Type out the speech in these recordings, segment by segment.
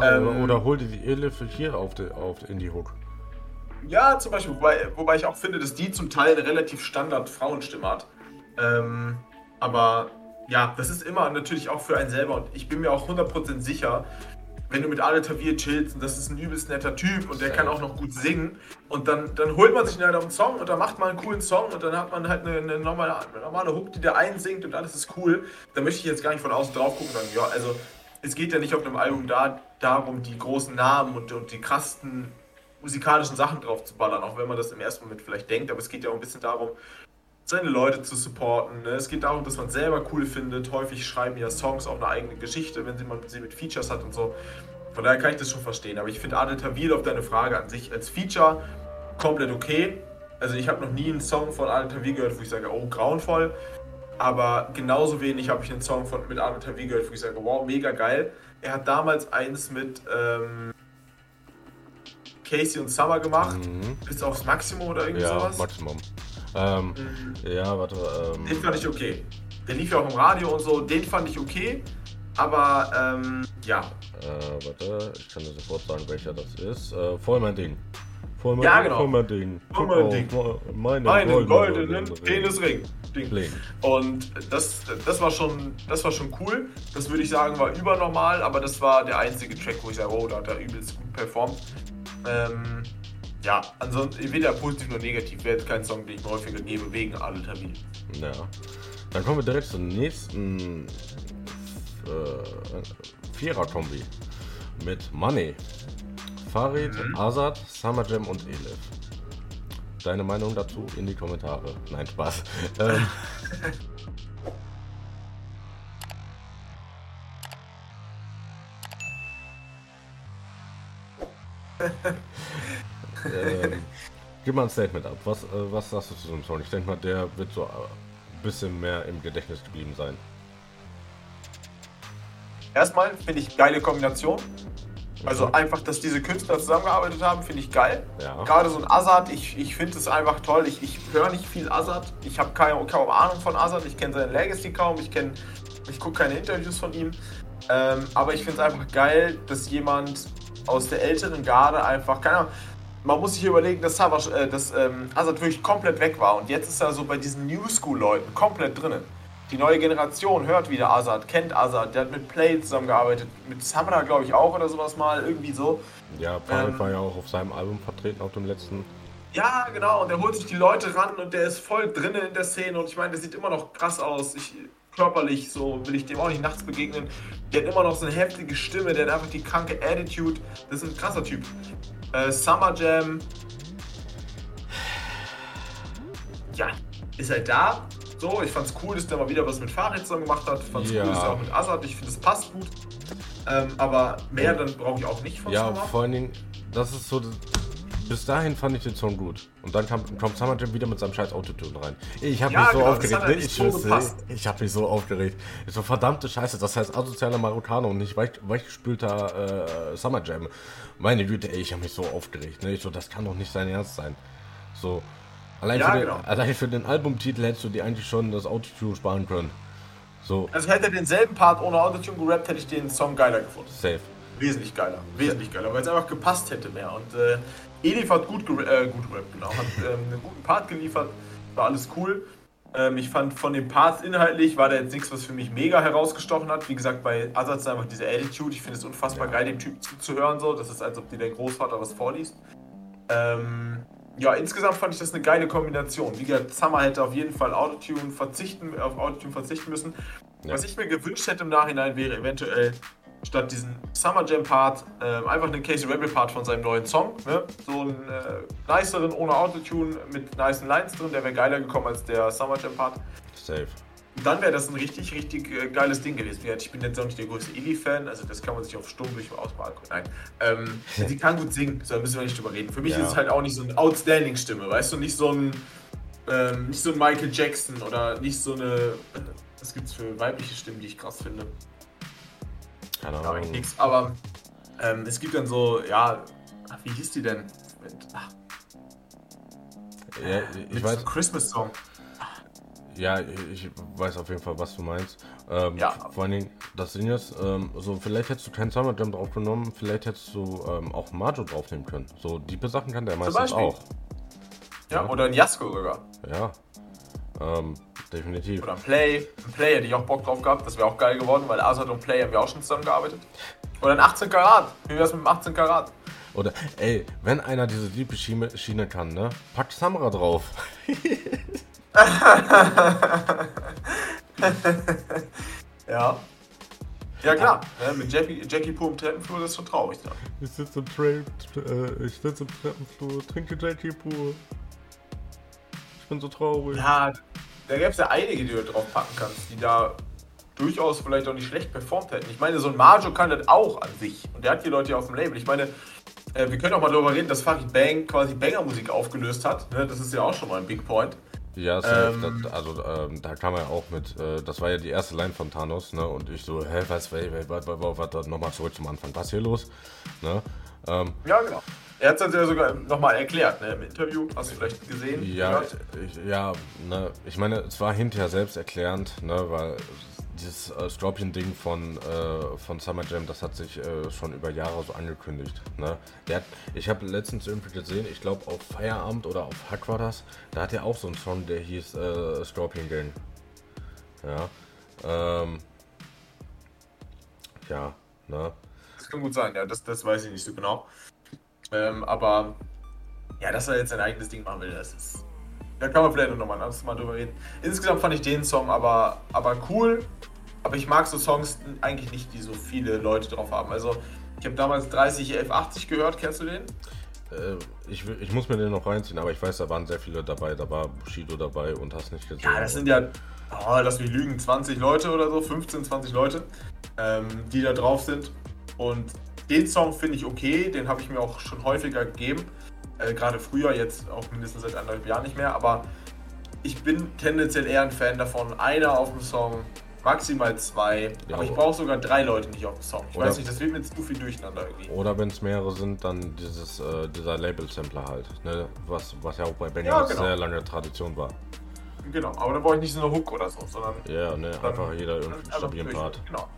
Ja, ähm, oder, hol dir die Elif hier auf, die, auf in die Hook. Ja, zum Beispiel, wobei, wobei ich auch finde, dass die zum Teil eine relativ Standard Frauenstimme hat. Ähm, aber ja, das ist immer natürlich auch für einen selber und ich bin mir auch 100% sicher, wenn du mit Ale Tavir chillst und das ist ein übelst netter Typ und der kann auch noch gut singen und dann, dann holt man sich einen einen Song und dann macht man einen coolen Song und dann hat man halt eine, eine normale, eine normale Hook, die der einsingt und alles ist cool. Da möchte ich jetzt gar nicht von außen drauf gucken und sagen, ja, also es geht ja nicht auf einem Album da, darum, die großen Namen und, und die krassen musikalischen Sachen drauf zu ballern, auch wenn man das im ersten Moment vielleicht denkt, aber es geht ja auch ein bisschen darum, seine Leute zu supporten. Ne? Es geht darum, dass man selber cool findet. Häufig schreiben ja Songs auch eine eigene Geschichte, wenn sie man sie mit Features hat und so. Von daher kann ich das schon verstehen. Aber ich finde Adel Tawil auf deine Frage an sich als Feature komplett okay. Also ich habe noch nie einen Song von Adel Tawil gehört, wo ich sage, oh, grauenvoll. Aber genauso wenig habe ich einen Song von, mit Adel Tawil gehört, wo ich sage, wow, mega geil. Er hat damals eins mit ähm, Casey und Summer gemacht, mhm. bis aufs Maximum oder irgendwie ja, sowas. Maximum. Ähm, mhm. Ja, warte. Ähm, den fand ich okay. Der lief ja auch im Radio und so, den fand ich okay. Aber ähm, ja. Äh, warte, ich kann dir sofort sagen, welcher das ist. Äh, voll mein Ding. Mein, ja, genau. Voll mein Ding. Voll mein Ding. Meine, Meine goldenen, Penisring. Ding. Ding. Und das, das, war schon, das war schon cool. Das würde ich sagen, war übernormal, aber das war der einzige Track, wo ich sage, oh, da hat er übelst gut performt. Ähm, ja, ansonsten weder positiv noch negativ. Wäre jetzt kein Song, den ich mir häufiger gebe, wegen Termine. Ja. Dann kommen wir direkt zum nächsten äh, Vierer-Kombi mit Money. Farid, mhm. Azad, Summer Jam und Elif. Deine Meinung dazu in die Kommentare. Nein, Spaß. ähm, gib mal ein Statement ab. Was, äh, was sagst du zu so einem Song? Ich denke mal, der wird so ein bisschen mehr im Gedächtnis geblieben sein. Erstmal finde ich geile Kombination. Also einfach, dass diese Künstler zusammengearbeitet haben, finde ich geil. Ja. Gerade so ein Azad, ich, ich finde es einfach toll. Ich, ich höre nicht viel Azad. Ich habe kaum, kaum Ahnung von Azad. Ich kenne seine Legacy kaum. Ich, ich gucke keine Interviews von ihm. Ähm, aber ich finde es einfach geil, dass jemand aus der älteren Garde einfach, keine Ahnung, man muss sich überlegen, dass, Savage, äh, dass ähm, Azad wirklich komplett weg war und jetzt ist er so bei diesen New School-Leuten komplett drinnen. Die neue Generation hört wieder Azad, kennt Azad, der hat mit Play zusammengearbeitet, mit Samra glaube ich auch oder sowas mal, irgendwie so. Ja, Farid ähm, war ja auch auf seinem Album vertreten, auf dem letzten. Ja, genau, und der holt sich die Leute ran und der ist voll drinnen in der Szene und ich meine, der sieht immer noch krass aus. Ich, körperlich, so will ich dem auch nicht nachts begegnen. Der hat immer noch so eine heftige Stimme, der hat einfach die kranke Attitude. Das ist ein krasser Typ. Äh, Summer Jam. Ja, ist halt da. So, ich fand's cool, dass der mal wieder was mit zusammen gemacht hat. Fand's ja. cool, dass er auch mit Azad. Ich finde, es passt gut. Ähm, aber mehr dann brauche ich auch nicht von Ja, Summer. vor allen Dingen, das ist so bis dahin fand ich den Song gut. Und dann kam, kommt Summer Jam wieder mit seinem scheiß Autotune rein. Ich habe ja, mich so genau, aufgeregt. Halt ich, so ich habe mich so aufgeregt. Ich so, verdammte Scheiße, das heißt asozialer Marokkaner und nicht weich, weichgespülter äh, Summer Jam. Meine Güte, ey, ich habe mich so aufgeregt. Ne? Ich so, das kann doch nicht sein Ernst sein. So, allein, ja, für, den, genau. allein für den Albumtitel hättest du dir eigentlich schon das Autotune sparen können. So. Also hätte er denselben Part ohne Autotune gerappt, hätte ich den Song geiler gefunden. Safe. Wesentlich geiler, wesentlich geiler, weil es einfach gepasst hätte mehr. Und äh, Edith hat gut, äh, gut gerappt, genau. Hat ähm, einen guten Part geliefert, war alles cool. Ähm, ich fand von den Parts inhaltlich war da jetzt nichts, was für mich mega herausgestochen hat. Wie gesagt, bei Azaz einfach diese Attitude. Ich finde es unfassbar ja. geil, dem Typ zuzuhören. So. Das ist, als ob dir der Großvater was vorliest. Ähm, ja, insgesamt fand ich das eine geile Kombination. Wie gesagt, Summer hätte auf jeden Fall Autotune verzichten, auf Autotune verzichten müssen. Ja. Was ich mir gewünscht hätte im Nachhinein wäre eventuell statt diesen Summer Jam Part äh, einfach einen Casey Rebel Part von seinem neuen Song. Ne? So einen äh, niceren ohne Autotune mit nicen Lines drin, der wäre geiler gekommen als der Summer Jam Part. Safe. Dann wäre das ein richtig, richtig äh, geiles Ding gewesen. Ich bin jetzt auch nicht der größte Illy-Fan, also das kann man sich auf stumm durch ausmalen. Nein. Ähm, sie kann gut singen, so, da müssen wir nicht drüber reden. Für mich ja. ist es halt auch nicht so eine Outstanding-Stimme, weißt du? Nicht so ein, ähm, nicht so ein Michael Jackson oder nicht so eine. Was gibt es für weibliche Stimmen, die ich krass finde? Keine Ahnung. Nichts, aber ähm, es gibt dann so, ja, ach, wie hieß die denn? Mit, ach, ja, ich mit weiß. So Christmas Song. Ja, ich weiß auf jeden Fall, was du meinst. Ähm, ja. Vor allen Dingen, das Ding ist, ähm, so vielleicht hättest du keinen Summer Jam drauf genommen, vielleicht hättest du ähm, auch Majo draufnehmen können. So diepe Sachen kann der meistens auch. Ja, ja, oder ein Jasko sogar. Ja. Ähm, definitiv. Oder ein Play. Ein Play hätte ich auch Bock drauf gehabt. Das wäre auch geil geworden, weil Azad und Play haben wir auch schon zusammengearbeitet. Oder ein 18 Karat. Wie wär's mit dem 18 Karat? Oder, ey, wenn einer diese liebe Schiene, Schiene kann, ne? Pack Samra drauf. ja. Ja klar, ne, mit Jackie, Jackie Pur im Treppenflur, das ist schon traurig. Da. Ich sitze im, Tra äh, ich sitz im Treppenflur, trinke Jackie Pur. Ich bin so traurig. Ja, da gäbe es ja einige, die du drauf packen kannst, die da durchaus vielleicht auch nicht schlecht performt hätten. Ich meine, so ein Majo kann das auch an sich. Und der hat die Leute ja auf dem Label. Ich meine, äh, wir können auch mal darüber reden, dass Farid Bang quasi Banger-Musik aufgelöst hat. Ne? Das ist ja auch schon mal ein Big Point. Ja, ähm, das, also ähm, da kam er auch mit, äh, das war ja die erste Line von Thanos, ne? Und ich so, hä, was, was, was, was, was, was nochmal zurück zum Anfang, was hier los? Ne? Ähm, ja, genau. Er hat es dann ja sogar nochmal erklärt, ne, im Interview. Hast du vielleicht gesehen? Ja, ich, ja, ne, ich meine, es war hinterher selbst erklärend, ne, weil dieses äh, Scorpion-Ding von, äh, von Summer Jam, das hat sich äh, schon über Jahre so angekündigt. Ne? Der hat, ich habe letztens irgendwie gesehen, ich glaube auf Feierabend oder auf Hack war das, da hat er auch so einen Song, der hieß äh, Scorpion Gang. Ja. Ähm, ja, ne? Das kann gut sein, ja, das, das weiß ich nicht so genau. Ähm, aber ja, dass er jetzt sein eigenes Ding machen will, das ist. Da kann man vielleicht noch mal ein anderes Mal drüber reden. Insgesamt fand ich den Song aber, aber cool. Aber ich mag so Songs eigentlich nicht, die so viele Leute drauf haben. Also, ich habe damals 30 1180 gehört, kennst du den? Äh, ich, ich muss mir den noch reinziehen, aber ich weiß, da waren sehr viele dabei. Da war Bushido dabei und hast nicht gesehen. Ja, das sind ja, oh, lass mich lügen, 20 Leute oder so, 15, 20 Leute, ähm, die da drauf sind. Und den Song finde ich okay, den habe ich mir auch schon häufiger gegeben. Äh, Gerade früher, jetzt auch mindestens seit anderthalb Jahren nicht mehr. Aber ich bin tendenziell eher ein Fan davon, einer auf dem Song, maximal zwei. Ja, aber ich brauche sogar drei Leute nicht auf dem Song. Ich weiß nicht, das wird mir zu viel durcheinander irgendwie. Oder wenn es mehrere sind, dann dieses, äh, dieser Label-Sampler halt. Ne? Was, was ja auch bei Benny ja, genau. sehr lange Tradition war. Genau, aber da brauche ich nicht so eine Hook oder so, sondern. Ja, ne, einfach jeder irgendwie einen stabilen Part. Genau.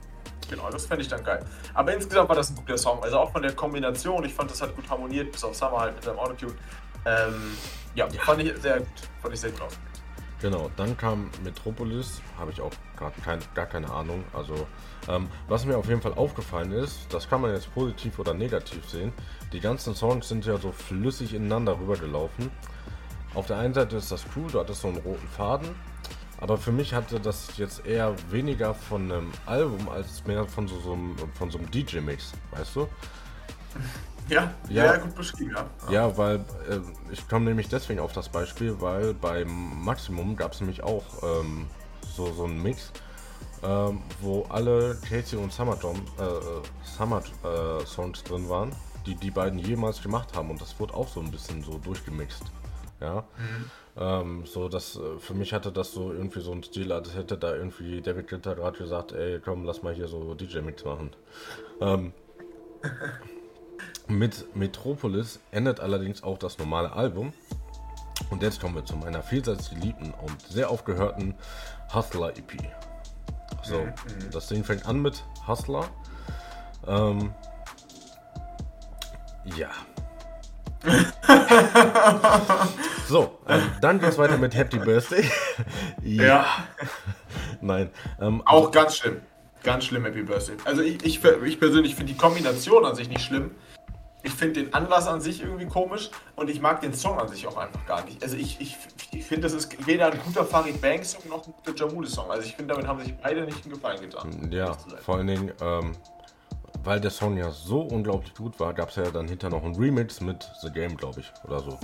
Genau, das fände ich dann geil. Aber insgesamt war das ein guter Song. Also auch von der Kombination, ich fand, das hat gut harmoniert, bis auf Summer halt mit seinem Autotune. Ähm, ja, ja, fand ich sehr gut. Fand ich sehr gut aus. Genau, dann kam Metropolis, habe ich auch gar, kein, gar keine Ahnung. Also, ähm, was mir auf jeden Fall aufgefallen ist, das kann man jetzt positiv oder negativ sehen. Die ganzen Songs sind ja so flüssig ineinander rübergelaufen. Auf der einen Seite ist das cool, du hattest so einen roten Faden. Aber für mich hatte das jetzt eher weniger von einem Album als mehr von so, so einem, von so einem DJ-Mix, weißt du? Ja, ja, ja, gut beschrieben, ja. Ja, weil äh, ich komme nämlich deswegen auf das Beispiel, weil beim Maximum gab es nämlich auch ähm, so, so einen Mix, ähm, wo alle Casey und Summer, Tom, äh, Summer äh, Songs drin waren, die die beiden jemals gemacht haben und das wurde auch so ein bisschen so durchgemixt. Ja. Mhm. Ähm, so, dass äh, für mich hatte das so irgendwie so ein Stil, als hätte da irgendwie David Glitter gerade gesagt, ey komm, lass mal hier so DJ-Mix machen. Mit Metropolis endet allerdings auch das normale Album. Und jetzt kommen wir zu meiner vielseitig geliebten und sehr aufgehörten Hustler EP. So, mhm. das Ding fängt an mit Hustler. Ähm, ja, so, ähm, dann es weiter mit Happy Birthday. ja. ja. Nein. Ähm, Auch ganz schlimm. Ganz schlimm, Happy Birthday. Also ich, ich, ich persönlich finde die Kombination an sich nicht schlimm. Ich finde den Anlass an sich irgendwie komisch und ich mag den Song an sich auch einfach gar nicht. Also ich, ich, ich finde, das ist weder ein guter Farid Bang Song noch ein guter Jamule Song. Also ich finde, damit haben sich beide nicht einen Gefallen getan. Ja, vor allen Dingen, ähm, weil der Song ja so unglaublich gut war, gab es ja dann hinter noch einen Remix mit The Game, glaube ich, oder so.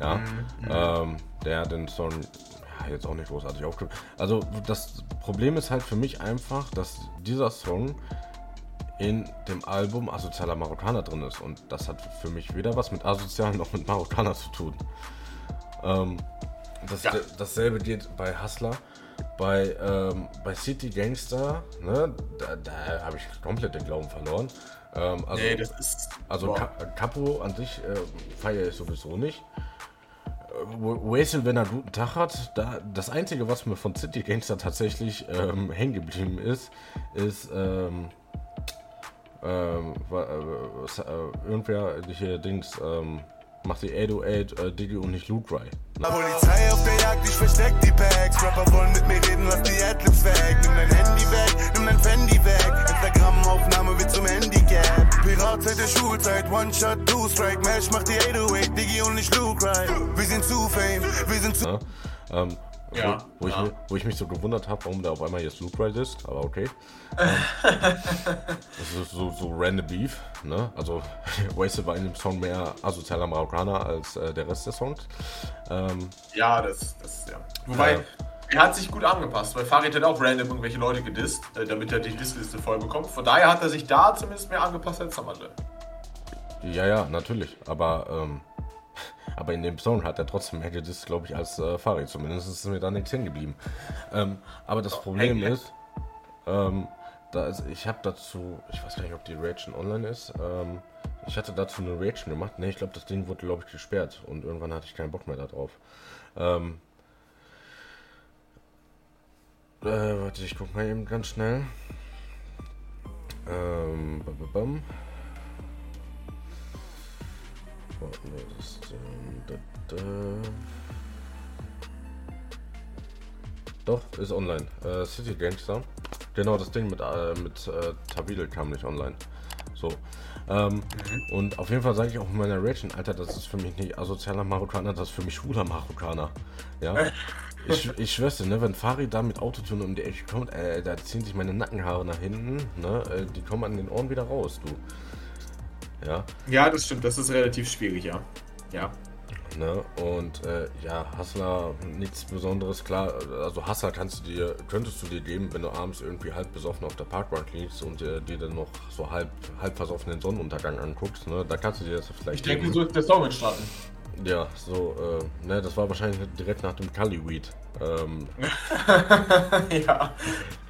Ja, mhm, ähm, der den Song ja, jetzt auch nicht großartig aufgenommen. Also das Problem ist halt für mich einfach, dass dieser Song in dem Album Asozialer Marokkaner drin ist. Und das hat für mich weder was mit Asozial noch mit Marokkaner zu tun. Ähm, das, ja. Dasselbe geht bei Hustler. Bei, ähm, bei City Gangster, ne, da, da habe ich komplett den Glauben verloren. Ähm, also, nee, das ist. Also Capo an sich äh, feiere ich sowieso nicht. Wasel, wenn er einen guten Tag hat, da, das Einzige, was mir von City Gangster tatsächlich ähm, hängen geblieben ist, ist ähm, ähm, äh, äh, irgendwer hier Dings ähm, macht die 808 äh, Diggy und nicht Loot Ray. Ne? Polizei auf der Jagd, ich versteck die Packs. Rapper wollen mit mir reden, lass die Adlibs weg. Nimm dein Handy weg, nimm dein Fendi weg. Instagram-Aufnahme wird zum Handicap. Pirat seit der Schulzeit, One Shot, Two Strike. Mesh macht die 808, Diggy und nicht Luke Ray. Wir sind zu fame, wir sind zu... Ja, ähm, ja, wo, wo, ja. Ich, wo, ich, mich so gewundert habe, warum der auf einmal jetzt Loot Ride ist, aber okay. Das ist so, so random Beef, ne? Also Wasted war in dem Song mehr asozialer Marokkaner als äh, der Rest der Songs. Ähm, ja, das, das, ja. Wobei, äh, er hat sich gut angepasst, weil Farid hat auch random irgendwelche Leute gedisst, äh, damit er die Dissliste voll bekommt. Von daher hat er sich da zumindest mehr angepasst als Summerlin. Ja, ja, natürlich, aber ähm, aber in dem Song hat er trotzdem hätte das, glaube ich, als äh, Farid. Zumindest ist mir da nichts hängen geblieben. Ähm, aber das Problem ist, ähm, da ist, ich habe dazu, ich weiß gar nicht, ob die Reaction online ist. Ähm, ich hatte dazu eine Reaction gemacht. Ne, ich glaube, das Ding wurde, glaube ich, gesperrt. Und irgendwann hatte ich keinen Bock mehr darauf. Ähm, äh, warte, ich guck mal eben ganz schnell. Ähm, bam, bam. Doch, ist online. Äh, City Gangster. Genau, das Ding mit, äh, mit äh, Tabile kam nicht online. So. Ähm, mhm. Und auf jeden Fall sage ich auch in meiner Reaction, Alter, das ist für mich nicht asozialer Marokkaner, das ist für mich schwuler Marokkaner. Ja. ich, ich schwör's dir, ne, wenn Fari da mit Autotune um die Ecke kommt, äh, da ziehen sich meine Nackenhaare nach hinten, ne, äh, die kommen an den Ohren wieder raus, du. Ja. Ja, das stimmt, das ist relativ schwierig, ja. Ja. Ne? Und äh, ja, Hassler, nichts Besonderes, klar. Also Hassler kannst du dir, könntest du dir geben, wenn du abends irgendwie halb besoffen auf der Parkbank liegst und dir, dir dann noch so halb, halb versoffen den Sonnenuntergang anguckst, ne? Da kannst du dir das vielleicht. Ich denke, so ist der Song entstanden. Ja, so, äh, ne, das war wahrscheinlich direkt nach dem Kali Weed. Ähm, ja.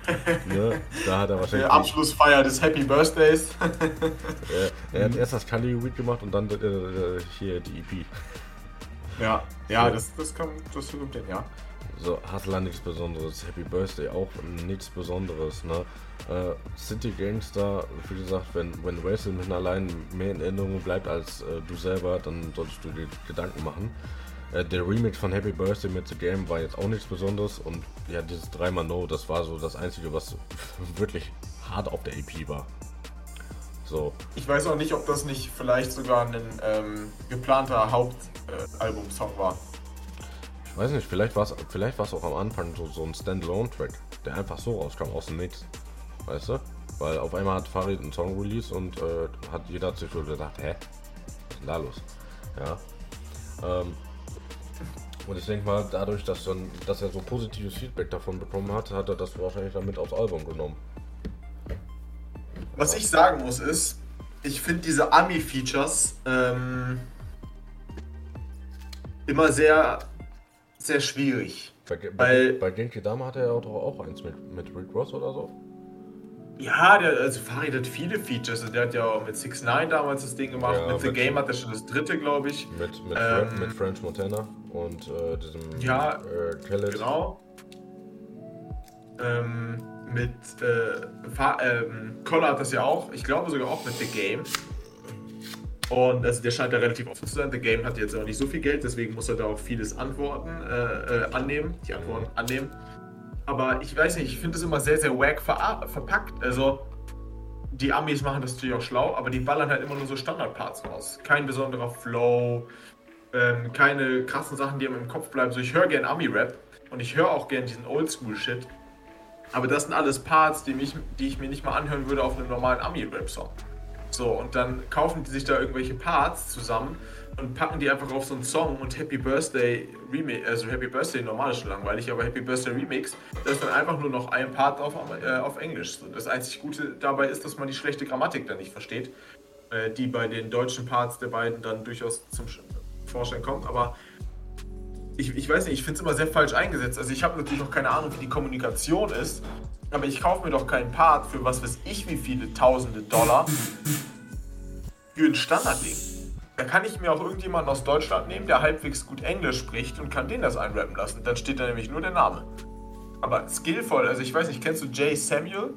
ne, da hat er wahrscheinlich. Der Abschlussfeier des Happy Birthdays. er, er hat erst das Kali Weed gemacht und dann äh, hier die EP. Ja, ja, so. das, das kommt, das kommt denn, ja. So, Hustler nichts Besonderes, Happy Birthday auch nichts Besonderes, ne? Äh, City Gangster, wie gesagt, wenn, wenn Wrestling allein mehr in Erinnerung bleibt als äh, du selber, dann solltest du dir Gedanken machen. Äh, der Remix von Happy Birthday mit The Game war jetzt auch nichts Besonderes und ja, dieses 3 No, das war so das Einzige, was wirklich hart auf der EP war. So. Ich weiß auch nicht, ob das nicht vielleicht sogar ein ähm, geplanter Hauptalbum-Song äh, war. Ich weiß nicht, vielleicht war es vielleicht auch am Anfang so, so ein Standalone-Track, der einfach so rauskam aus dem Mix. Weißt du? Weil auf einmal hat Farid einen Song release und äh, hat jeder sich so gedacht, hä? Was ist denn da los? Ja. Ähm, und ich denke mal, dadurch, dass, dann, dass er so positives Feedback davon bekommen hat, hat er das wahrscheinlich dann mit aufs Album genommen. Was ich sagen muss ist, ich finde diese Ami-Features ähm, immer sehr, sehr schwierig. Bei, bei, bei Genki Dama hat er ja doch auch eins mit, mit Rick Ross oder so. Ja, der, also Farid hat viele Features. Der hat ja auch mit 6 9 damals das Ding gemacht. Ja, mit The Game hat er schon das dritte, glaube ich. Mit, mit, ähm, mit French Montana und äh, diesem ja, äh, Khaled. Genau. Ähm, mit äh, ähm, Collar hat das ja auch, ich glaube sogar auch mit The Game. Und also der scheint da relativ offen zu sein. The Game hat jetzt auch nicht so viel Geld, deswegen muss er da auch vieles antworten, äh, äh, annehmen, die Antworten mhm. annehmen. Aber ich weiß nicht, ich finde es immer sehr, sehr wack ver verpackt. Also die Amis machen das natürlich auch schlau, aber die ballern halt immer nur so Standardparts raus. Kein besonderer Flow, ähm, keine krassen Sachen, die einem im Kopf bleiben. So, ich höre gern Ami-Rap und ich höre auch gern diesen Oldschool-Shit. Aber das sind alles Parts, die, mich, die ich mir nicht mal anhören würde auf einem normalen Ami-Rap-Song. So, und dann kaufen die sich da irgendwelche Parts zusammen und packen die einfach auf so einen Song und Happy Birthday Remix, also Happy Birthday normal ist schon langweilig, aber Happy Birthday Remix, da ist dann einfach nur noch ein Part auf, äh, auf Englisch. So, das einzig Gute dabei ist, dass man die schlechte Grammatik dann nicht versteht, äh, die bei den deutschen Parts der beiden dann durchaus zum Vorschein kommt, aber ich, ich weiß nicht, ich finde es immer sehr falsch eingesetzt. Also ich habe natürlich noch keine Ahnung, wie die Kommunikation ist, aber ich kaufe mir doch keinen Part für was weiß ich wie viele tausende Dollar für ein Standardding. da kann ich mir auch irgendjemanden aus Deutschland nehmen, der halbwegs gut Englisch spricht und kann den das einrappen lassen. Dann steht da nämlich nur der Name. Aber skillvoll, also ich weiß nicht, kennst du Jay Samuel?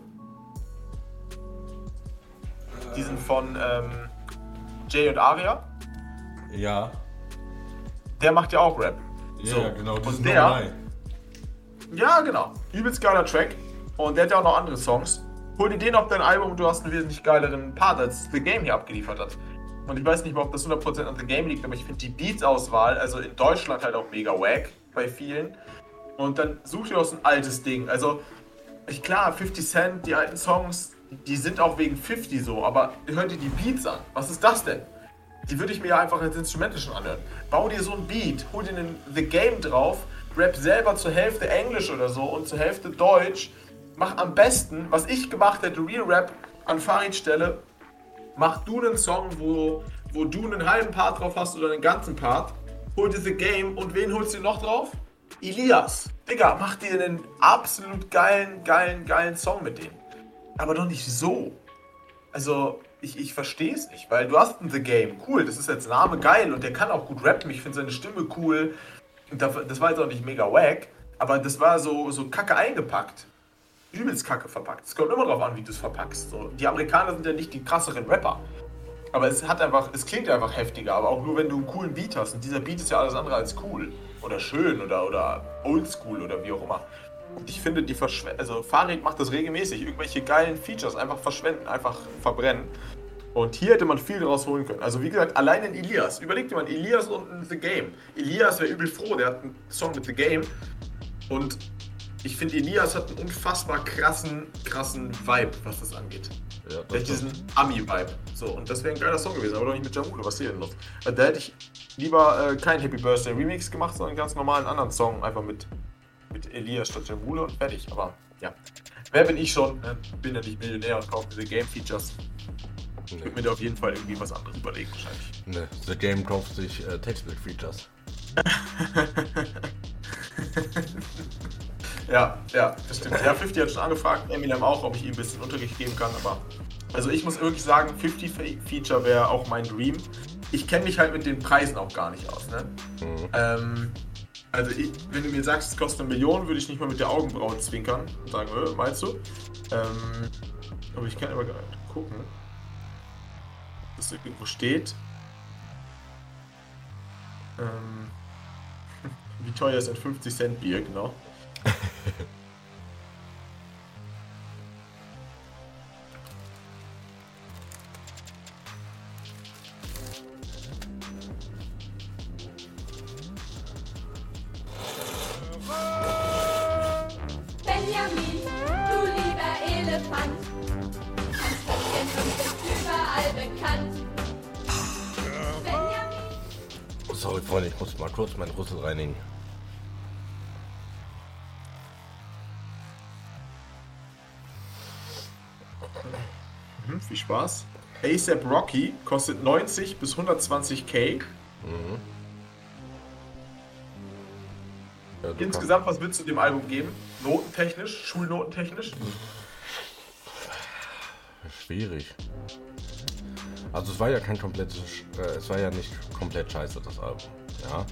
Diesen von ähm, Jay und Aria? Ja. Der macht ja auch Rap. Ja, so. genau. Und der. Ja, genau. Übelst geiler Track. Und der hat ja auch noch andere Songs. Hol dir den auf dein Album und du hast einen wesentlich geileren Part, als The Game hier abgeliefert hat. Und ich weiß nicht mal, ob das 100% an The Game liegt, aber ich finde die Beats-Auswahl, also in Deutschland halt auch mega wack bei vielen. Und dann such dir aus ein altes Ding. Also, ich, klar, 50 Cent, die alten Songs, die sind auch wegen 50 so, aber hör dir die Beats an. Was ist das denn? Die würde ich mir ja einfach als Instrumente schon anhören. Bau dir so ein Beat, hol dir einen The Game drauf, rap selber zur Hälfte Englisch oder so und zur Hälfte Deutsch. Mach am besten, was ich gemacht hätte, Real Rap an Farid Stelle, mach du einen Song, wo, wo du einen halben Part drauf hast oder einen ganzen Part. Hol dir The Game und wen holst du noch drauf? Elias. Digga, mach dir einen absolut geilen, geilen, geilen Song mit dem. Aber doch nicht so. Also, ich, ich verstehe es nicht, weil du hast einen The Game. Cool, das ist jetzt Name geil und der kann auch gut rappen. Ich finde seine Stimme cool. Und das war jetzt auch nicht mega wack, aber das war so, so kacke eingepackt übelst kacke verpackt. Es kommt immer darauf an, wie du es verpackst. So, die Amerikaner sind ja nicht die krasseren Rapper. Aber es hat einfach, es klingt einfach heftiger, aber auch nur wenn du einen coolen Beat hast. Und dieser Beat ist ja alles andere als cool. Oder schön oder, oder oldschool oder wie auch immer. Ich finde, die verschwenden, also Farid macht das regelmäßig, irgendwelche geilen Features einfach verschwenden, einfach verbrennen. Und hier hätte man viel daraus holen können. Also wie gesagt, allein in Elias. Überleg dir mal, Elias und The Game. Elias wäre übel froh, der hat einen Song mit The Game. Und ich finde, Elias hat einen unfassbar krassen, krassen Vibe, was das angeht. Ja, das diesen Ami-Vibe. So, und das wäre ein geiler Song gewesen, aber doch nicht mit Jamule, was hier denn los? Da hätte ich lieber äh, kein Happy Birthday Remix gemacht, sondern einen ganz normalen anderen Song, einfach mit, mit Elias statt Jamule und fertig. Aber ja, wer bin ich schon? Äh, bin ja nicht Millionär und kaufe diese Game-Features. Nee. Ich würde mir da auf jeden Fall irgendwie was anderes überlegen, wahrscheinlich. Ne, The Game kauft sich äh, Textbild-Features. Ja, ja, das stimmt. Ja, 50 hat schon angefragt, Eminem auch, ob ich ihm ein bisschen Unterricht geben kann, aber. Also ich muss wirklich sagen, 50 Feature wäre auch mein Dream. Ich kenne mich halt mit den Preisen auch gar nicht aus, ne? Mhm. Ähm, also ich, wenn du mir sagst, es kostet eine Million, würde ich nicht mal mit der Augenbraue zwinkern und sagen, äh, meinst du? Ähm, aber ich kann aber gucken, dass irgendwo steht. Ähm, wie teuer ist ein 50 Cent Bier, genau? Freunde, ich muss mal kurz meinen Rüssel reinigen. viel Spaß. ASAP Rocky kostet 90 bis 120k. Mhm. Ja, Insgesamt, was würdest du dem Album geben? Notentechnisch, schulnotentechnisch? Schwierig. Also es war ja kein komplettes, äh, es war ja nicht komplett scheiße, das Album. Ja.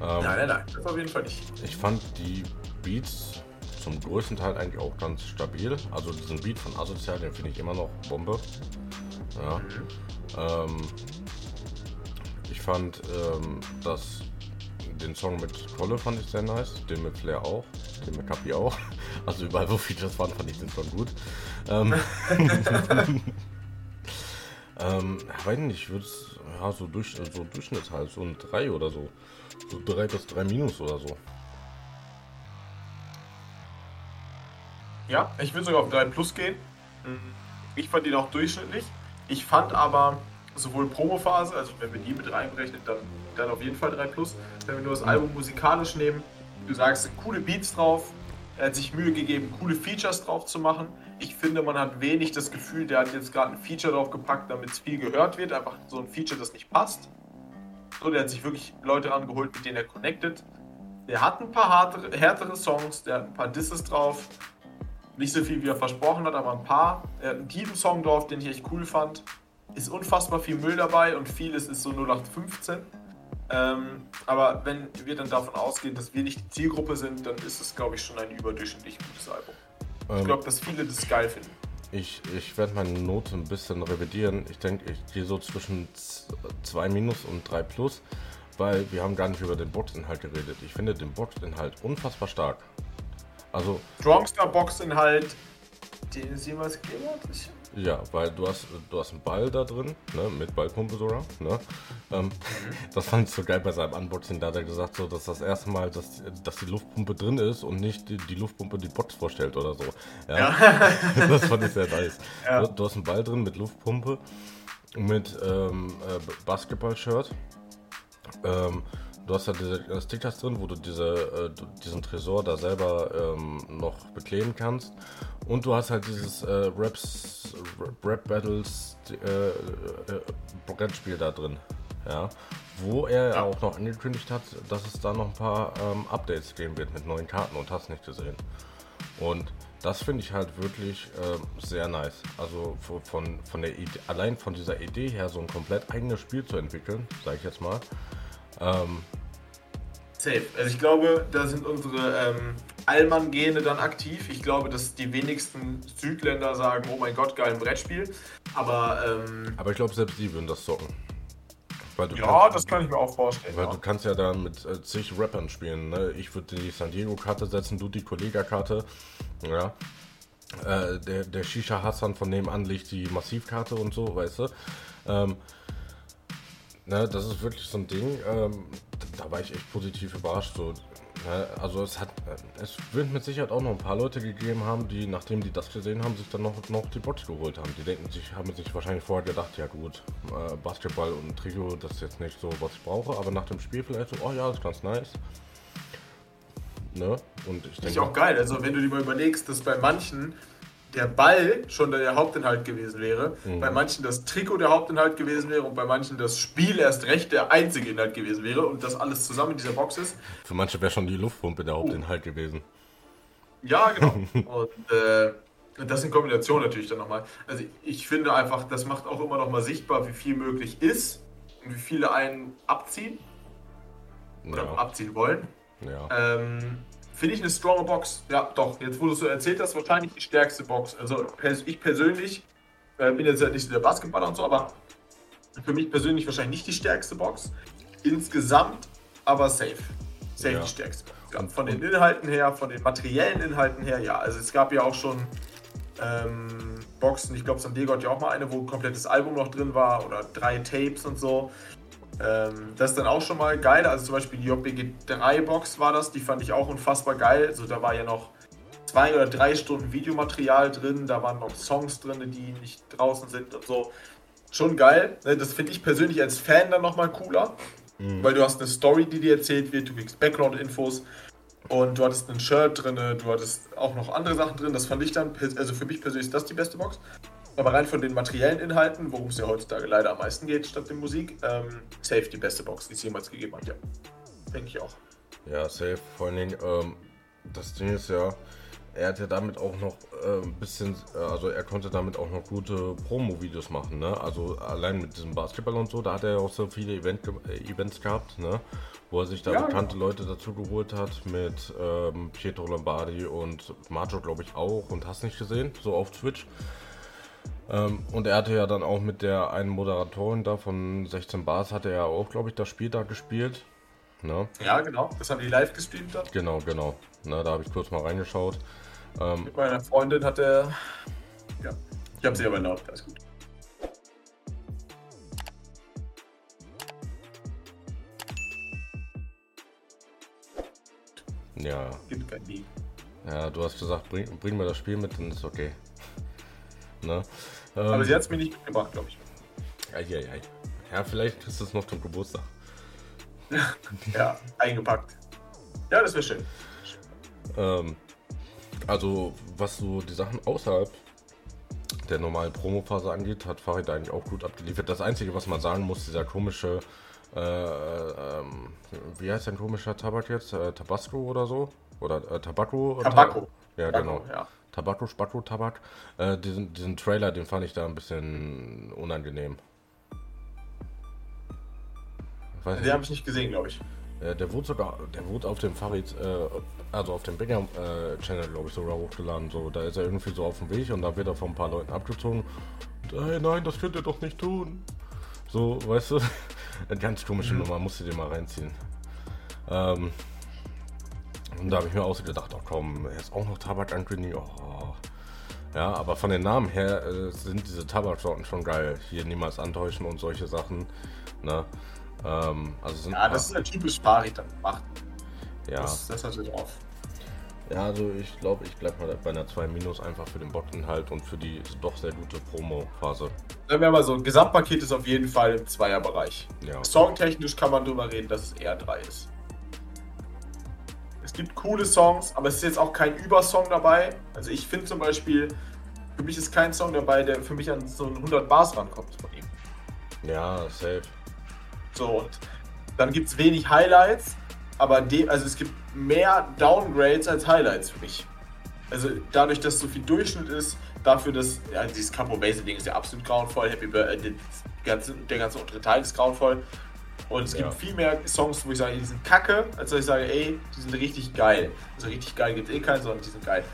Ähm, nein, nein, nein, das auf jeden Fall nicht. Ich fand die Beats zum größten Teil eigentlich auch ganz stabil. Also diesen Beat von Asozial, den finde ich immer noch Bombe. Ja. Mhm. Ähm, ich fand ähm, das, den Song mit Kolle fand ich sehr nice, den mit Flair auch, den mit Kapi auch. Also überall wo Features waren, fand ich den Song gut. Ähm, ähm, weiß nicht, ich würde es ja, so, durch, so Durchschnitt halt, so ein 3 oder so. So 3 bis 3 Minus oder so. Ja, ich würde sogar auf 3 Plus gehen. Mhm. Ich fand ihn auch durchschnittlich. Ich fand aber sowohl Promophase, also wenn wir die mit reinberechnen, dann, dann auf jeden Fall 3 Plus. Wenn wir nur das Album musikalisch nehmen, du sagst, coole Beats drauf, er hat sich Mühe gegeben, coole Features drauf zu machen. Ich finde, man hat wenig das Gefühl, der hat jetzt gerade ein Feature drauf gepackt, damit es viel gehört wird. Einfach so ein Feature, das nicht passt. So, der hat sich wirklich Leute rangeholt, mit denen er connected. Der hat ein paar härtere Songs, der hat ein paar Disses drauf. Nicht so viel, wie er versprochen hat, aber ein paar. Er hat einen tiefen Song drauf, den ich echt cool fand. ist unfassbar viel Müll dabei und vieles ist so 0815. Ähm, aber wenn wir dann davon ausgehen, dass wir nicht die Zielgruppe sind, dann ist es, glaube ich, schon ein überdurchschnittlich gutes Album. Ähm, ich glaube, dass viele das geil finden. Ich, ich werde meine Note ein bisschen revidieren. Ich denke, ich gehe so zwischen 2 minus und 3 plus, weil wir haben gar nicht über den Boxinhalt geredet. Ich finde den Boxinhalt unfassbar stark. Also. Strongster Boxinhalt, den es jemals gegeben hat? Ja, weil du hast, du hast einen Ball da drin, ne, mit Ballpumpe sogar. Ne? Ähm, das fand ich so geil bei seinem Unboxing. Da hat er gesagt, so, dass das erste Mal, dass, dass die Luftpumpe drin ist und nicht die, die Luftpumpe die Box vorstellt oder so. Ja. ja. das fand ich sehr nice. Ja. Du, du, hast einen Ball drin mit Luftpumpe, mit ähm, äh, Basketball-Shirt. Ähm, Du hast ja diese äh, Stickers drin, wo du diese, äh, diesen Tresor da selber ähm, noch bekleben kannst. Und du hast halt dieses äh, Raps, Rap Battles äh, äh, Brettspiel da drin. Ja. Wo er ja. auch noch angekündigt hat, dass es da noch ein paar ähm, Updates geben wird mit neuen Karten und hast nicht gesehen. Und das finde ich halt wirklich äh, sehr nice. Also von, von der Idee, allein von dieser Idee her, so ein komplett eigenes Spiel zu entwickeln, sage ich jetzt mal, ähm, Safe. Also ich glaube, da sind unsere ähm, Allmann-Gene dann aktiv. Ich glaube, dass die wenigsten Südländer sagen, oh mein Gott, geil, ein Brettspiel. Aber, ähm, Aber ich glaube, selbst die würden das zocken. ja, kannst, das kann ich mir auch vorstellen. Weil ja. du kannst ja da mit äh, zig Rappern spielen. Ne? Ich würde die San Diego-Karte setzen, du die Kollega-Karte. Ja. Äh, der, der Shisha Hassan von nebenan legt die Massivkarte und so, weißt du. Ähm, Ne, das ist wirklich so ein Ding, ähm, da war ich echt positiv überrascht. So, ne? Also es hat, es wird mit Sicherheit auch noch ein paar Leute gegeben haben, die, nachdem die das gesehen haben, sich dann noch, noch die Bots geholt haben. Die denken sich, haben sich wahrscheinlich vorher gedacht, ja gut, äh, Basketball und Trio, das ist jetzt nicht so, was ich brauche, aber nach dem Spiel vielleicht so, oh ja, das ist ganz nice. Ne? Und ich denke. Ist auch geil, also wenn du dir mal überlegst, dass bei manchen der Ball schon der Hauptinhalt gewesen wäre, mhm. bei manchen das Trikot der Hauptinhalt gewesen wäre und bei manchen das Spiel erst recht der einzige Inhalt gewesen wäre und das alles zusammen in dieser Box ist. Für manche wäre schon die Luftpumpe der Hauptinhalt oh. gewesen. Ja, genau. und äh, das in Kombination natürlich dann nochmal. Also ich finde einfach, das macht auch immer nochmal sichtbar, wie viel möglich ist und wie viele einen abziehen oder ja. abziehen wollen. Ja. Ähm, Finde ich eine stronge Box. Ja, doch. Jetzt, wo du es so erzählt hast, wahrscheinlich die stärkste Box. Also ich persönlich äh, bin jetzt ja nicht so der Basketballer und so, aber für mich persönlich wahrscheinlich nicht die stärkste Box. Insgesamt aber safe. Safe ja. die stärkste Box. Ja, von den Inhalten her, von den materiellen Inhalten her, ja. Also es gab ja auch schon ähm, Boxen, ich glaube San Diego hat ja auch mal eine, wo ein komplettes Album noch drin war oder drei Tapes und so. Ähm, das ist dann auch schon mal geil. Also zum Beispiel die JBG 3 Box war das, die fand ich auch unfassbar geil. Also da war ja noch zwei oder drei Stunden Videomaterial drin, da waren noch Songs drin, die nicht draußen sind und so. Schon geil. Ne, das finde ich persönlich als Fan dann nochmal cooler, mhm. weil du hast eine Story, die dir erzählt wird, du kriegst Background-Infos und du hattest ein Shirt drin, du hattest auch noch andere Sachen drin. Das fand ich dann, also für mich persönlich ist das die beste Box. Aber rein von den materiellen Inhalten, worum es ja heutzutage leider am meisten geht, statt der Musik, ähm, safe die beste Box, die es jemals gegeben hat, ja. Denke ich auch. Ja, safe. Vor allen Dingen, ähm, das Ding ist ja, er hat ja damit auch noch äh, ein bisschen, äh, also er konnte damit auch noch gute Promo-Videos machen, ne? Also allein mit diesem Basketball und so, da hat er ja auch so viele Event, äh, Events gehabt, ne? Wo er sich da ja, bekannte ja. Leute dazu geholt hat mit ähm, Pietro Lombardi und Macho, glaube ich, auch und hast nicht gesehen, so auf Twitch. Ähm, und er hatte ja dann auch mit der einen Moderatorin da von 16 Bars, hatte er auch, glaube ich, das Spiel da gespielt. Ne? Ja, genau. Das haben die live gestreamt dann. Genau, genau. Ne, da habe ich kurz mal reingeschaut. Ähm, mit meiner Freundin hat er. Ja, ich habe sie aber laut, alles gut. Ja. Ja, du hast gesagt, bring, bring mir das Spiel mit, dann ist okay. ne? Ähm, Aber sie hat es mir nicht mitgebracht, glaube ich. Eieiei. Ja, vielleicht kriegst du es noch zum Geburtstag. ja, eingepackt. Ja, das wäre schön. Ähm, also, was so die Sachen außerhalb der normalen Promophase angeht, hat Farid eigentlich auch gut abgeliefert. Das Einzige, was man sagen muss, dieser komische, äh, ähm, wie heißt ein komischer Tabak jetzt? Äh, Tabasco oder so? Oder äh, Tabacco? Tabacco. Ja, genau. Ja. Tabako, Spacko, Tabak. Äh, diesen, diesen Trailer, den fand ich da ein bisschen unangenehm. Den habe ich nicht gesehen, glaube ich. Äh, der wurde sogar, der wurde auf dem Farid, äh, also auf dem Bigger äh, Channel, glaube ich, sogar hochgeladen. So, da ist er irgendwie so auf dem Weg und da wird er von ein paar Leuten abgezogen. Und, hey, nein, das könnt ihr doch nicht tun. So, weißt du? Eine ganz komische mhm. Nummer, musst du dir mal reinziehen. Ähm, und da habe ich mir auch so gedacht, oh komm, er ist auch noch Tabak ankündigt. Oh. Ja, aber von den Namen her äh, sind diese Tabaksorten schon geil. Hier niemals antäuschen und solche Sachen. Ne? Ähm, also ja, das ist ein typisch Farid dann gemacht. Ja. Das, das hat er drauf. Ja, also ich glaube, ich bleibe mal bei einer 2 Minus einfach für den Bockinhalt und für die doch sehr gute Promo-Phase. Sagen wir mal so, ein Gesamtpaket ist auf jeden Fall im Zweierbereich. Ja. Songtechnisch kann man darüber reden, dass es eher 3 ist. Es gibt coole Songs, aber es ist jetzt auch kein Übersong dabei. Also ich finde zum Beispiel, für mich ist kein Song dabei, der für mich an so ein 100 Bars rankommt von ihm. Ja, safe. So, und dann gibt es wenig Highlights, aber de also es gibt mehr Downgrades als Highlights für mich. Also dadurch, dass so viel Durchschnitt ist, dafür, dass ja, dieses Capo Basic Ding ist ja absolut grauenvoll, Happy Birthday, äh, ganze, der ganze untere Teil ist grauenvoll. Und es ja. gibt viel mehr Songs, wo ich sage, die sind kacke, als dass ich sage, ey, die sind richtig geil. Also richtig geil gibt es eh keinen, sondern die sind geil.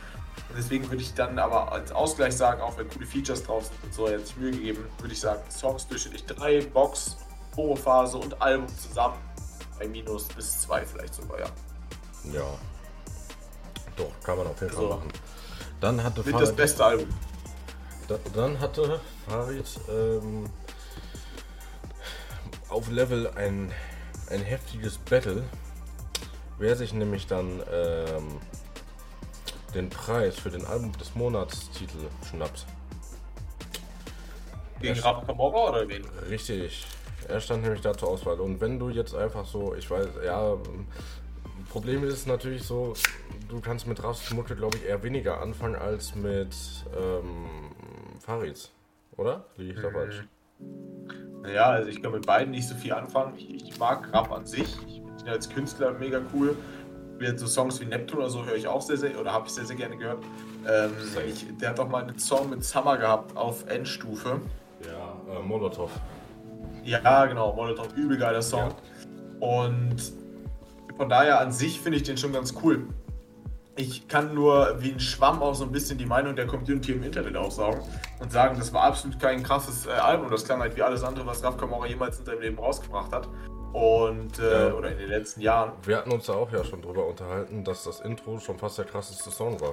Und deswegen würde ich dann aber als Ausgleich sagen, auch wenn coole Features drauf sind und so, sich Mühe gegeben, würde ich sagen, Songs durchschnittlich 3, Box, Promophase und Album zusammen bei minus bis 2 vielleicht sogar, ja. Ja. Doch, kann man auf jeden Fall so. machen. Dann hatte Farid, das beste Album. Da, dann hatte Farid ähm, auf Level ein, ein heftiges Battle. Wer sich nämlich dann ähm, den Preis für den Album des Monats Titel schnappt. Gegen Rafa Kamora oder wen? Richtig. Er stand nämlich da zur Auswahl. Und wenn du jetzt einfach so, ich weiß, ja, Problem ist natürlich so, du kannst mit Rast Mucke, glaube ich, eher weniger anfangen als mit ähm, Farids. Oder? Liege ich da falsch? Naja, also ich kann mit beiden nicht so viel anfangen. Ich, ich mag Rap an sich. Ich finde ihn als Künstler mega cool. So Songs wie Neptun oder so höre ich auch sehr, sehr, oder habe ich sehr, sehr gerne gehört. Ähm, ich, der hat auch mal einen Song mit Summer gehabt auf Endstufe. Ja, äh, Molotov. Ja, genau, Molotov, übel geiler Song. Ja. Und von daher an sich finde ich den schon ganz cool. Ich kann nur wie ein Schwamm auch so ein bisschen die Meinung der Community im Internet aufsaugen und sagen, das war absolut kein krasses äh, Album. Das klang halt wie alles andere, was Raf Kamora jemals in seinem Leben rausgebracht hat. Und, äh, ja. oder in den letzten Jahren. Wir hatten uns da auch ja schon drüber unterhalten, dass das Intro schon fast der krasseste Song war.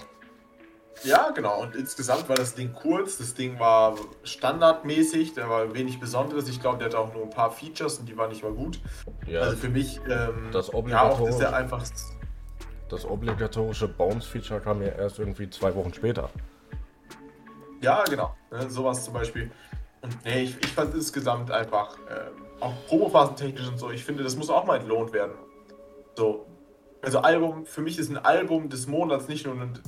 Ja, genau. Und insgesamt war das Ding kurz. Das Ding war standardmäßig. Der war wenig Besonderes. Ich glaube, der hat auch nur ein paar Features und die waren nicht mal gut. Ja, also für mich, ähm, das ja, ist einfach. Das obligatorische Bounce-Feature kam ja erst irgendwie zwei Wochen später. Ja, genau. Ne, sowas zum Beispiel. Und nee, ich, ich fand insgesamt einfach, äh, auch Promophasentechnisch und so, ich finde, das muss auch mal entlohnt werden. So. Also Album, für mich ist ein Album des Monats nicht nur ein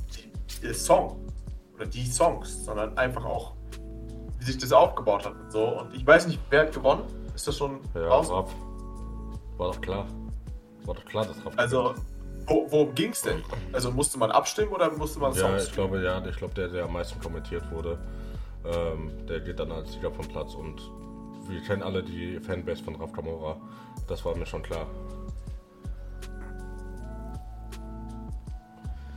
der Song oder die Songs, sondern einfach auch, wie sich das aufgebaut hat und so. Und ich weiß nicht, wer hat gewonnen? Ist das schon ja, raus? War, war doch klar. War doch klar, dass Raff Also, wo, worum ging es denn? Also musste man abstimmen oder musste man Songs Ja, ich glaube, ja, ich glaube, der, der am meisten kommentiert wurde, ähm, der geht dann als Sieger vom Platz und wir kennen alle die Fanbase von Raf Kamora. Das war mir schon klar.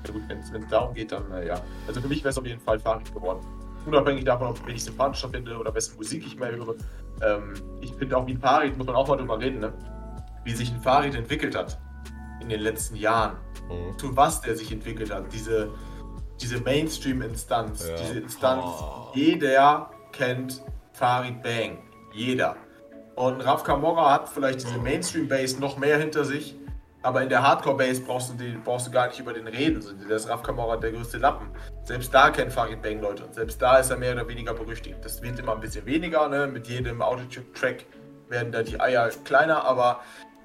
Ja gut, wenn es darum geht, dann äh, ja. Also für mich wäre es auf jeden Fall Farid geworden. Unabhängig davon, ob ich sympathischer finde oder wessen Musik ich mehr höre. Ähm, ich finde auch wie ein Farid, muss man auch mal drüber reden, ne? wie sich ein Farid entwickelt hat in den letzten Jahren. Mhm. Zu was der sich entwickelt hat. Diese, diese Mainstream-Instanz. Ja. Diese Instanz, oh. jeder kennt Farid Bang. Jeder. Und Raf Kamora hat vielleicht diese Mainstream-Base noch mehr hinter sich aber in der Hardcore-Base brauchst du, brauchst du gar nicht über den reden. Der ist Raf Kamara der größte Lappen. Selbst da kennt Farid Bang Leute und selbst da ist er mehr oder weniger berüchtigt. Das wird immer ein bisschen weniger. Ne? Mit jedem Autotune-Track werden da die Eier kleiner, aber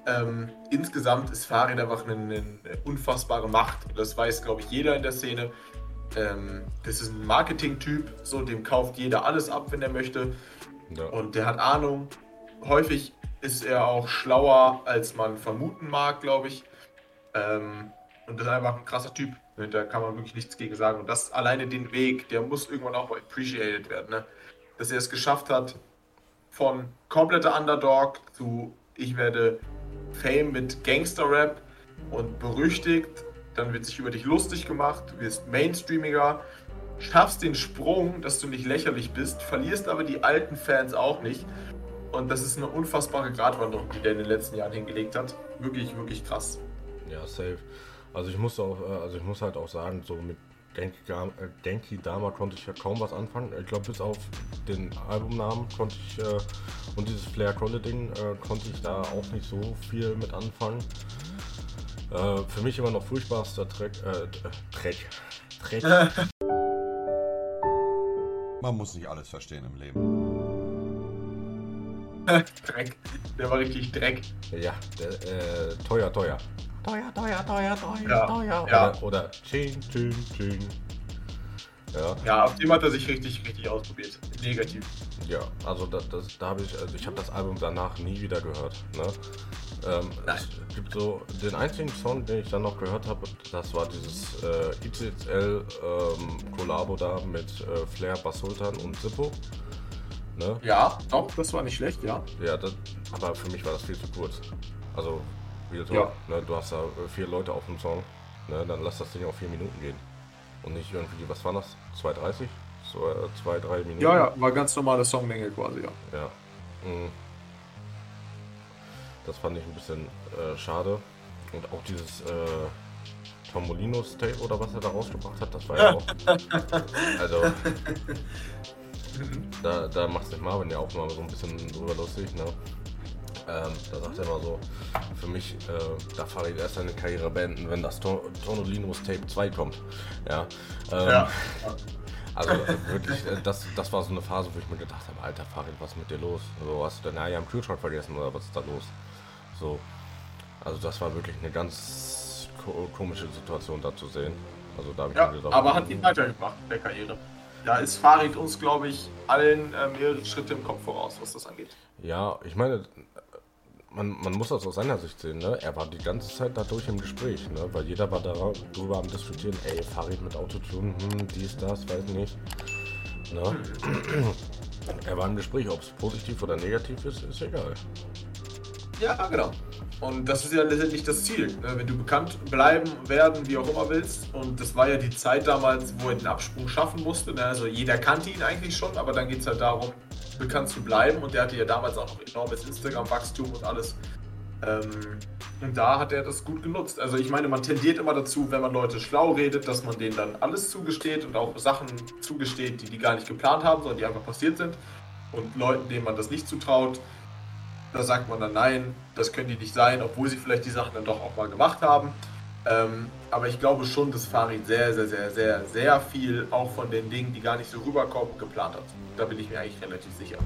ähm, insgesamt ist Farid einfach eine, eine, unfassbare Macht. Das weiß, glaube ich, jeder in der Szene. Ähm, das ist ein Marketing-Typ, so dem kauft jeder alles ab, wenn er möchte. Ja. Und der hat Ahnung. Häufig ist er auch schlauer, als man vermuten mag, glaube ich. Ähm, und ist einfach ein krasser Typ. Ne, da kann man wirklich nichts gegen sagen. Und das alleine den Weg, der muss irgendwann auch appreciated werden. Ne? Dass er es geschafft hat, von kompletter Underdog zu ich werde Fame mit Gangster-Rap und berüchtigt, dann wird sich über dich lustig gemacht, du wirst mainstreamiger, schaffst den Sprung, dass du nicht lächerlich bist, verlierst aber die alten Fans auch nicht. Und das ist eine unfassbare Gratwanderung, die der in den letzten Jahren hingelegt hat. Wirklich, wirklich krass. Ja, safe. Also ich muss auch, äh, also ich muss halt auch sagen, so mit Äh, Genki Dama konnte ich ja kaum was anfangen. Ich glaube, bis auf den Albumnamen konnte ich äh, und dieses Flair Kolle Ding äh, konnte ich da auch nicht so viel mit anfangen. Äh, für mich immer noch furchtbarster Track, äh, Track, Track. Man muss nicht alles verstehen im Leben. Dreck. Der war richtig Dreck. Ja, der, äh, teuer, teuer. Teuer, teuer, teuer, teuer, ja, teuer. Ja. Oder, oder Ching, Ching, Ching. Ja. ja, auf dem hat er sich richtig, richtig ausprobiert. Negativ. Ja, also da, das, da habe ich, also ich habe das Album danach nie wieder gehört. Ne? Ähm, es gibt so den einzigen Song, den ich dann noch gehört habe, das war dieses äh, ICL ähm, Kollabo da mit äh, Flair, Basultan und Zippo. Ne? Ja, doch, das war nicht schlecht, ja. Ja, das, aber für mich war das viel zu kurz. Also, wie du, ja. ne, du hast da äh, vier Leute auf dem Song, ne, dann lass das Ding auf vier Minuten gehen. Und nicht irgendwie, was war das? 2,30? So, äh, zwei, drei Minuten? Ja, ja, war ganz normale Songlänge quasi, ja. Ja. Mhm. Das fand ich ein bisschen äh, schade. Und auch dieses äh, Tomolinos Tape oder was er da rausgebracht hat, das war ja auch. also. Da, da macht sich Marvin ja auch mal so ein bisschen drüber lustig, ne? Ähm, da sagt er immer so, für mich, äh, da fahre ich erst seine Karriere beenden, wenn das Tor Tornolinos Tape 2 kommt. Ja. Ähm, ja. Also äh, wirklich, äh, das, das war so eine Phase, wo ich mir gedacht habe, alter Farid, was ist mit dir los? So, hast du deine Eier im Kühlschrank vergessen oder was ist da los? So. Also das war wirklich eine ganz ko komische Situation da zu sehen. Also da habe ich ja, gedacht, aber hat ihn weitergebracht der Karriere da ist Farid uns, glaube ich, allen äh, mehrere Schritte im Kopf voraus, was das angeht. Ja, ich meine, man, man muss das aus seiner Sicht sehen, ne? Er war die ganze Zeit dadurch im Gespräch, ne? Weil jeder war darüber am diskutieren, ey, Farid mit Autotune, hm, dies, das, weiß nicht. Ne? er war im Gespräch, ob es positiv oder negativ ist, ist egal. Ja, genau. Und das ist ja letztendlich das Ziel. Ne? Wenn du bekannt bleiben, werden, wie auch immer willst. Und das war ja die Zeit damals, wo er den Absprung schaffen musste. Ne? Also jeder kannte ihn eigentlich schon, aber dann geht es halt darum, bekannt zu bleiben. Und der hatte ja damals auch noch enormes Instagram-Wachstum und alles. Ähm, und da hat er das gut genutzt. Also ich meine, man tendiert immer dazu, wenn man Leute schlau redet, dass man denen dann alles zugesteht und auch Sachen zugesteht, die die gar nicht geplant haben, sondern die einfach passiert sind. Und Leuten, denen man das nicht zutraut, da sagt man dann nein, das können die nicht sein, obwohl sie vielleicht die Sachen dann doch auch mal gemacht haben. Ähm, aber ich glaube schon, dass Farid sehr, sehr, sehr, sehr, sehr viel auch von den Dingen, die gar nicht so rüberkommen, geplant hat. Da bin ich mir eigentlich relativ sicher.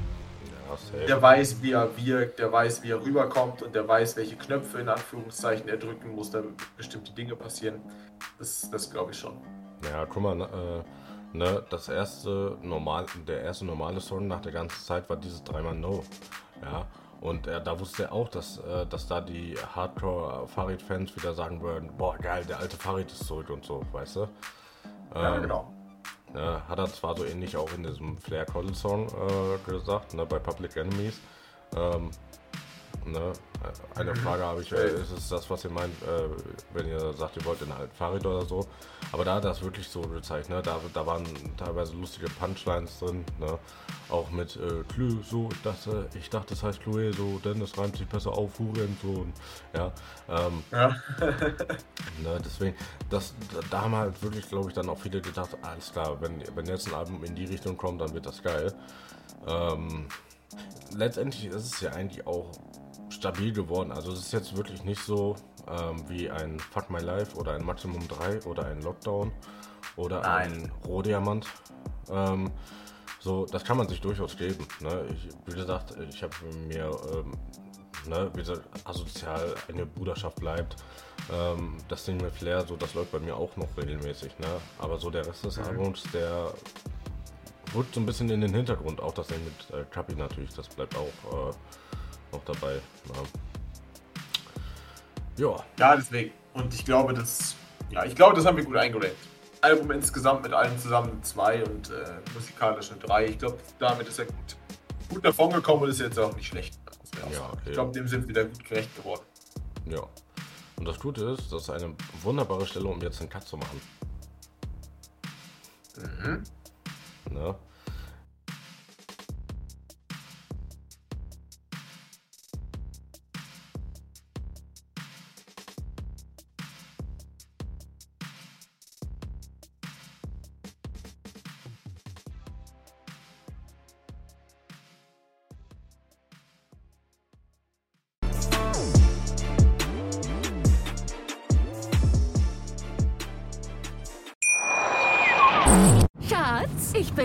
Ja, der weiß, wie er wirkt, der weiß, wie er rüberkommt und der weiß, welche Knöpfe in Anführungszeichen er drücken muss, damit bestimmte Dinge passieren. Das, das glaube ich schon. Ja, guck mal, äh, ne, das erste normal, der erste normale Song nach der ganzen Zeit war dieses dreimal No. Ja, und äh, da wusste er auch, dass, äh, dass da die Hardcore-Farid-Fans wieder sagen würden, boah geil, der alte Farid ist zurück und so, weißt du? Ja, ähm, genau. Ja, hat er zwar so ähnlich auch in diesem Flair Collins Song äh, gesagt, ne, bei Public Enemies. Ähm, Ne? Eine mhm. Frage habe ich, äh, ist es das, was ihr meint, äh, wenn ihr sagt, ihr wollt in halt Fahrrad oder so? Aber da hat das wirklich so gezeigt, ne? da, da waren teilweise lustige Punchlines drin, ne? auch mit äh, Clou, so, ich dachte, ich dachte, das heißt Chloe, so, denn das reimt sich besser auf, Hurensohn, ja. Ähm, ja. ne, deswegen, das, da haben halt wirklich, glaube ich, dann auch viele gedacht, alles klar, wenn, wenn jetzt ein Album in die Richtung kommt, dann wird das geil. Ähm, letztendlich ist es ja eigentlich auch stabil geworden. Also es ist jetzt wirklich nicht so ähm, wie ein Fuck My Life oder ein Maximum 3 oder ein Lockdown oder Nein. ein Rohdiamant. Ähm, so, das kann man sich durchaus geben. Ne? Ich, wie gesagt, ich habe mir, ähm, ne, wie gesagt, asozial eine Bruderschaft bleibt. Ähm, das Ding mit Flair, so, das läuft bei mir auch noch regelmäßig. Ne? Aber so der Rest des mhm. Albums, der rückt so ein bisschen in den Hintergrund. Auch das Ding mit äh, Kapi natürlich, das bleibt auch äh, noch dabei. Ja. ja. Ja, deswegen. Und ich glaube, dass ja, ich glaube, das haben wir gut eingerankt. Album insgesamt mit allem zusammen zwei und äh, musikalisch eine drei. Ich glaube, damit ist er gut, gut davon gekommen und ist jetzt auch nicht schlecht. Ja, okay. Ich glaube, dem sind wir da gut gerecht geworden. Ja. Und das Gute ist, das ist eine wunderbare Stelle, um jetzt einen Cut zu machen. Mhm. Ne?